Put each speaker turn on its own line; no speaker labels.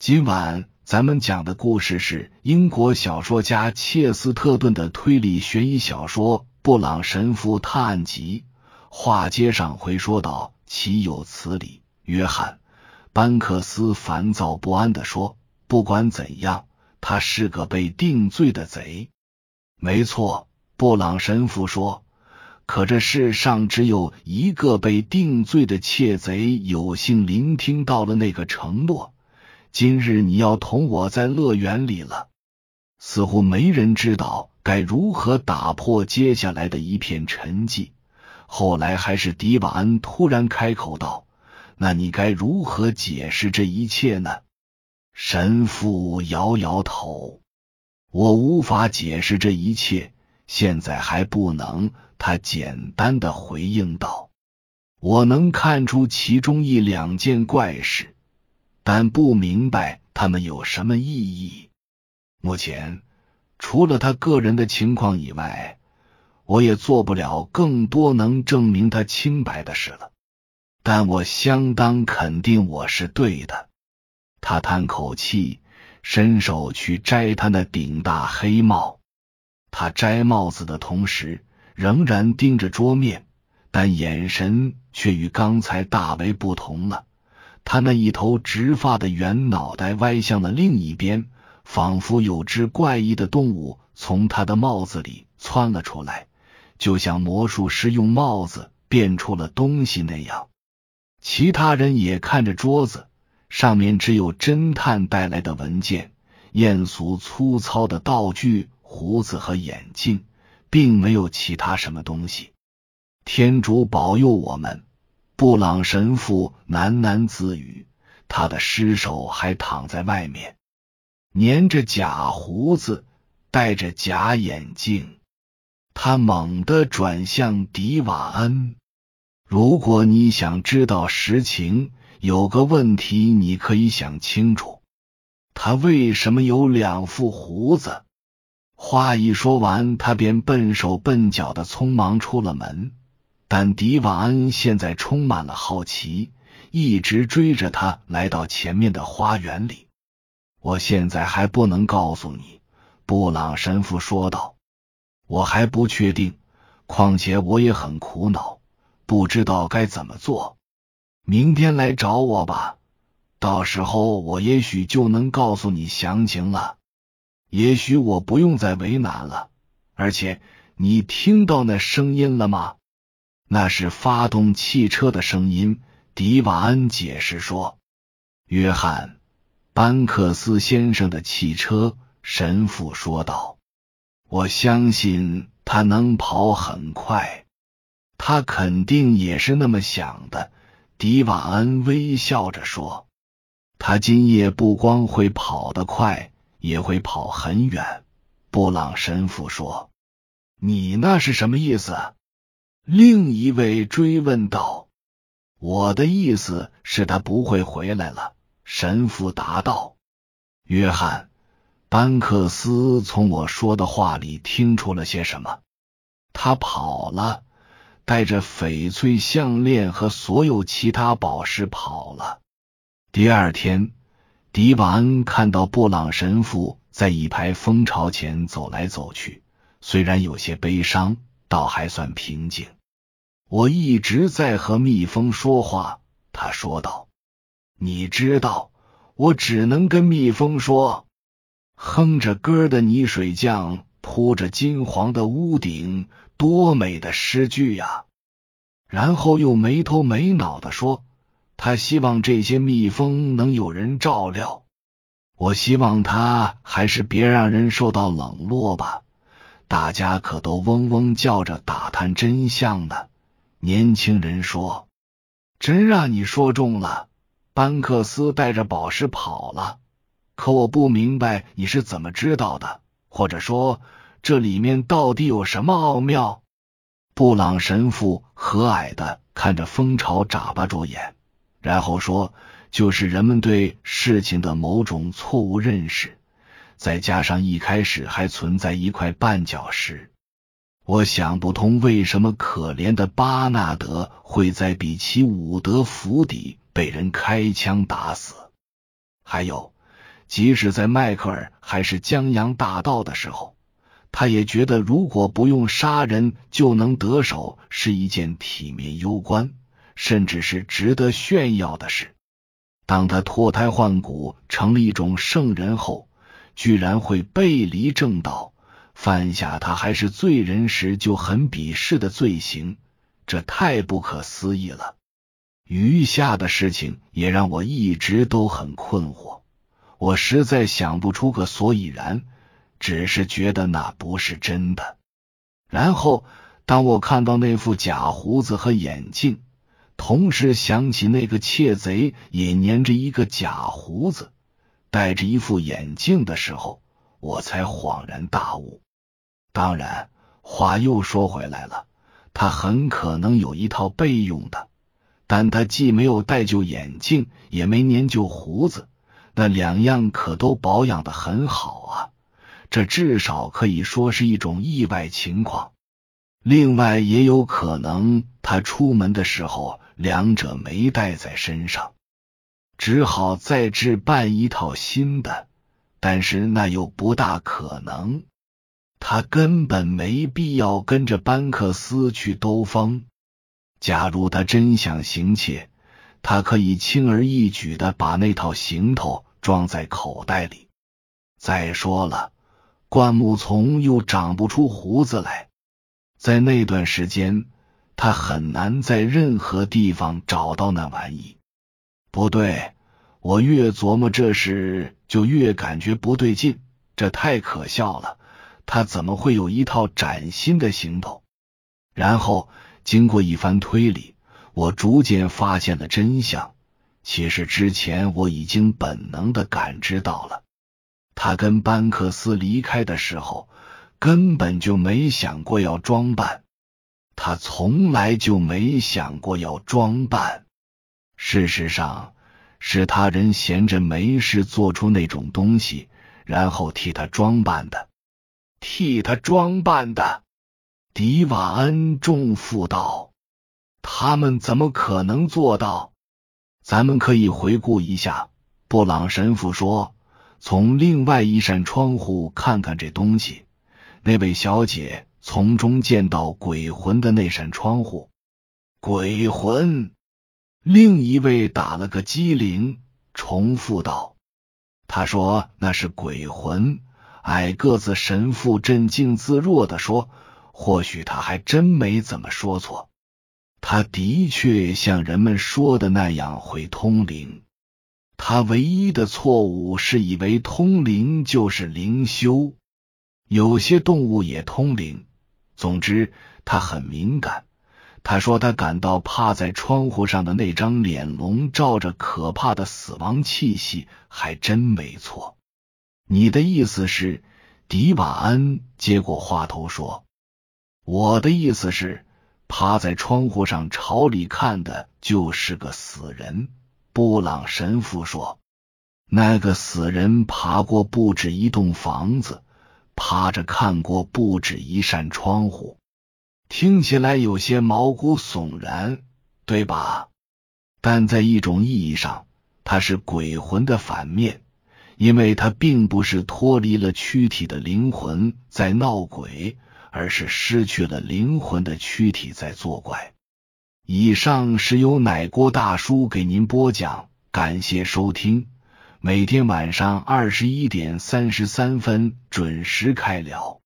今晚咱们讲的故事是英国小说家切斯特顿的推理悬疑小说《布朗神父探案集》。话接上回说道：“岂有此理！”约翰·班克斯烦躁不安的说：“不管怎样，他是个被定罪的贼。”没错，布朗神父说。可这世上只有一个被定罪的窃贼有幸聆听到了那个承诺。今日你要同我在乐园里了。似乎没人知道该如何打破接下来的一片沉寂。后来还是迪瓦恩突然开口道：“那你该如何解释这一切呢？”神父摇摇头：“我无法解释这一切，现在还不能。”他简单的回应道：“我能看出其中一两件怪事，但不明白他们有什么意义。目前，除了他个人的情况以外，我也做不了更多能证明他清白的事了。但我相当肯定我是对的。”他叹口气，伸手去摘他那顶大黑帽。他摘帽子的同时。仍然盯着桌面，但眼神却与刚才大为不同了。他那一头直发的圆脑袋歪向了另一边，仿佛有只怪异的动物从他的帽子里窜了出来，就像魔术师用帽子变出了东西那样。其他人也看着桌子，上面只有侦探带来的文件、艳俗粗糙的道具、胡子和眼镜。并没有其他什么东西。天主保佑我们！布朗神父喃喃自语，他的尸首还躺在外面，粘着假胡子，戴着假眼镜。他猛地转向迪瓦恩：“如果你想知道实情，有个问题你可以想清楚：他为什么有两副胡子？”话一说完，他便笨手笨脚的匆忙出了门。但迪瓦恩现在充满了好奇，一直追着他来到前面的花园里。我现在还不能告诉你，布朗神父说道。我还不确定，况且我也很苦恼，不知道该怎么做。明天来找我吧，到时候我也许就能告诉你详情了。也许我不用再为难了，而且你听到那声音了吗？那是发动汽车的声音。迪瓦恩解释说：“约翰·班克斯先生的汽车。”神父说道：“我相信他能跑很快，他肯定也是那么想的。”迪瓦恩微笑着说：“他今夜不光会跑得快。”也会跑很远，布朗神父说：“你那是什么意思？”另一位追问道。“我的意思是，他不会回来了。”神父答道。约翰·班克斯从我说的话里听出了些什么。他跑了，带着翡翠项链和所有其他宝石跑了。第二天。迪瓦恩看到布朗神父在一排蜂巢前走来走去，虽然有些悲伤，倒还算平静。我一直在和蜜蜂说话，他说道。你知道，我只能跟蜜蜂说：“哼着歌的泥水匠铺着金黄的屋顶，多美的诗句呀！”然后又没头没脑的说。他希望这些蜜蜂能有人照料。我希望他还是别让人受到冷落吧。大家可都嗡嗡叫着打探真相呢。年轻人说：“真让你说中了。”班克斯带着宝石跑了。可我不明白你是怎么知道的，或者说这里面到底有什么奥妙？布朗神父和蔼的看着蜂巢，眨巴着眼。然后说，就是人们对事情的某种错误认识，再加上一开始还存在一块绊脚石。我想不通为什么可怜的巴纳德会在比奇伍德府邸被人开枪打死。还有，即使在迈克尔还是江洋大盗的时候，他也觉得如果不用杀人就能得手，是一件体面攸关，甚至是值得炫耀的事。当他脱胎换骨成了一种圣人后，居然会背离正道，犯下他还是罪人时就很鄙视的罪行，这太不可思议了。余下的事情也让我一直都很困惑，我实在想不出个所以然，只是觉得那不是真的。然后，当我看到那副假胡子和眼镜，同时想起那个窃贼也粘着一个假胡子。戴着一副眼镜的时候，我才恍然大悟。当然，话又说回来了，他很可能有一套备用的，但他既没有戴旧眼镜，也没粘旧胡子，那两样可都保养的很好啊。这至少可以说是一种意外情况。另外，也有可能他出门的时候两者没带在身上。只好再置办一套新的，但是那又不大可能。他根本没必要跟着班克斯去兜风。假如他真想行窃，他可以轻而易举的把那套行头装在口袋里。再说了，灌木丛又长不出胡子来，在那段时间，他很难在任何地方找到那玩意。不对，我越琢磨这事，就越感觉不对劲。这太可笑了，他怎么会有一套崭新的行头？然后经过一番推理，我逐渐发现了真相。其实之前我已经本能的感知到了，他跟班克斯离开的时候，根本就没想过要装扮，他从来就没想过要装扮。事实上，是他人闲着没事做出那种东西，然后替他装扮的。替他装扮的，迪瓦恩重负道：“他们怎么可能做到？”咱们可以回顾一下，布朗神父说：“从另外一扇窗户看看这东西。”那位小姐从中见到鬼魂的那扇窗户，鬼魂。另一位打了个机灵，重复道：“他说那是鬼魂。”矮个子神父镇静自若的说：“或许他还真没怎么说错，他的确像人们说的那样会通灵。他唯一的错误是以为通灵就是灵修。有些动物也通灵。总之，他很敏感。”他说：“他感到趴在窗户上的那张脸笼罩着可怕的死亡气息，还真没错。”你的意思是？迪瓦恩接过话头说：“我的意思是，趴在窗户上朝里看的就是个死人。”布朗神父说：“那个死人爬过不止一栋房子，趴着看过不止一扇窗户。”听起来有些毛骨悚然，对吧？但在一种意义上，它是鬼魂的反面，因为它并不是脱离了躯体的灵魂在闹鬼，而是失去了灵魂的躯体在作怪。以上是由奶锅大叔给您播讲，感谢收听。每天晚上二十一点三十三分准时开聊。